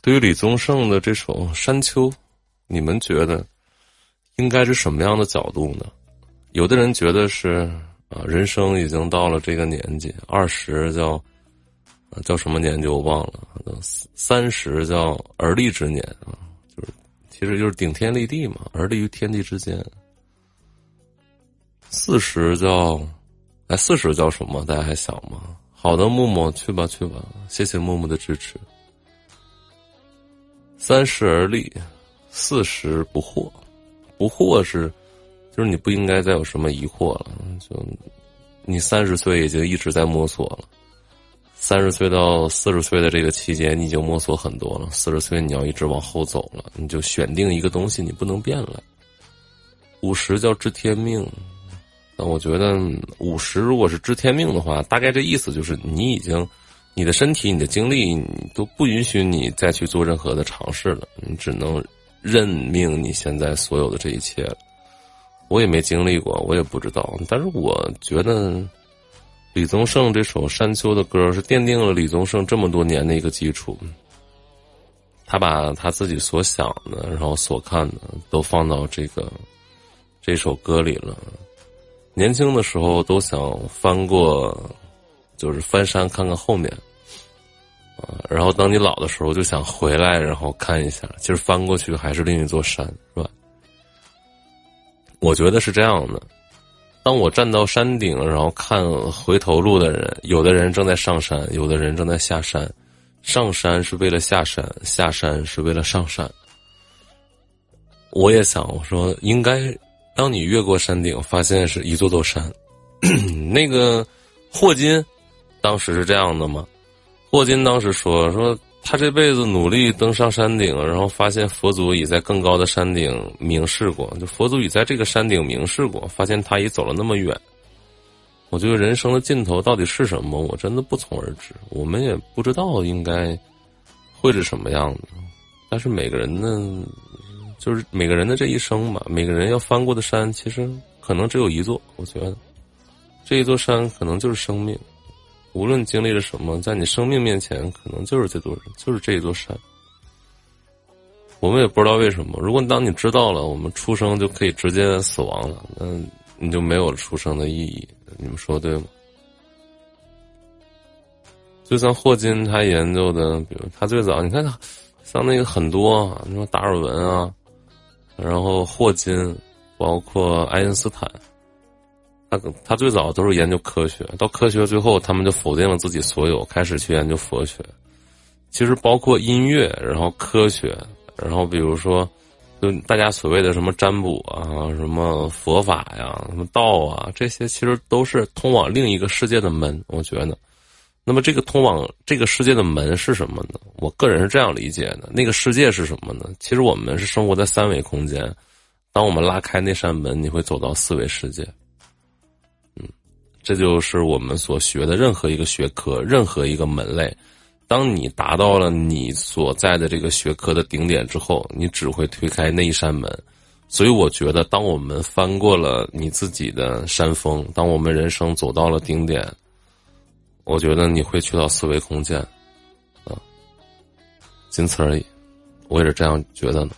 对于李宗盛的这首《山丘》，你们觉得应该是什么样的角度呢？有的人觉得是啊，人生已经到了这个年纪，二十叫叫什么年纪我忘了，三十叫而立之年啊，就是其实就是顶天立地嘛，而立于天地之间。四十叫哎，四十叫什么？大家还想吗？好的，木木去吧去吧，谢谢木木的支持。三十而立，四十不惑，不惑是，就是你不应该再有什么疑惑了。就你三十岁已经一直在摸索了，三十岁到四十岁的这个期间，你已经摸索很多了。四十岁你要一直往后走了，你就选定一个东西，你不能变了。五十叫知天命。那我觉得五十如果是知天命的话，大概这意思就是你已经，你的身体、你的精力都不允许你再去做任何的尝试了，你只能认命你现在所有的这一切。我也没经历过，我也不知道。但是我觉得李宗盛这首《山丘》的歌是奠定了李宗盛这么多年的一个基础。他把他自己所想的，然后所看的，都放到这个这首歌里了。年轻的时候都想翻过，就是翻山看看后面，然后当你老的时候就想回来，然后看一下，其实翻过去还是另一座山，是吧？我觉得是这样的。当我站到山顶，然后看回头路的人，有的人正在上山，有的人正在下山。上山是为了下山，下山是为了上山。我也想，我说应该。当你越过山顶，发现是一座座山，那个霍金当时是这样的吗？霍金当时说说他这辈子努力登上山顶，然后发现佛祖已在更高的山顶明示过，就佛祖已在这个山顶明示过，发现他已走了那么远。我觉得人生的尽头到底是什么？我真的不从而知，我们也不知道应该会是什么样子。但是每个人呢？就是每个人的这一生吧，每个人要翻过的山，其实可能只有一座。我觉得，这一座山可能就是生命。无论经历了什么，在你生命面前，可能就是这座，就是这一座山。我们也不知道为什么。如果当你知道了，我们出生就可以直接死亡了，那你就没有出生的意义。你们说对吗？就像霍金他研究的，比如他最早，你看他像那个很多，你说达尔文啊。然后霍金，包括爱因斯坦，他他最早都是研究科学，到科学最后，他们就否定了自己所有，开始去研究佛学。其实包括音乐，然后科学，然后比如说，就大家所谓的什么占卜啊，什么佛法呀，什么道啊，这些其实都是通往另一个世界的门。我觉得。那么，这个通往这个世界的门是什么呢？我个人是这样理解的：那个世界是什么呢？其实我们是生活在三维空间，当我们拉开那扇门，你会走到四维世界。这就是我们所学的任何一个学科、任何一个门类。当你达到了你所在的这个学科的顶点之后，你只会推开那一扇门。所以，我觉得，当我们翻过了你自己的山峰，当我们人生走到了顶点。我觉得你会去到四维空间，啊，仅此而已，我也是这样觉得的。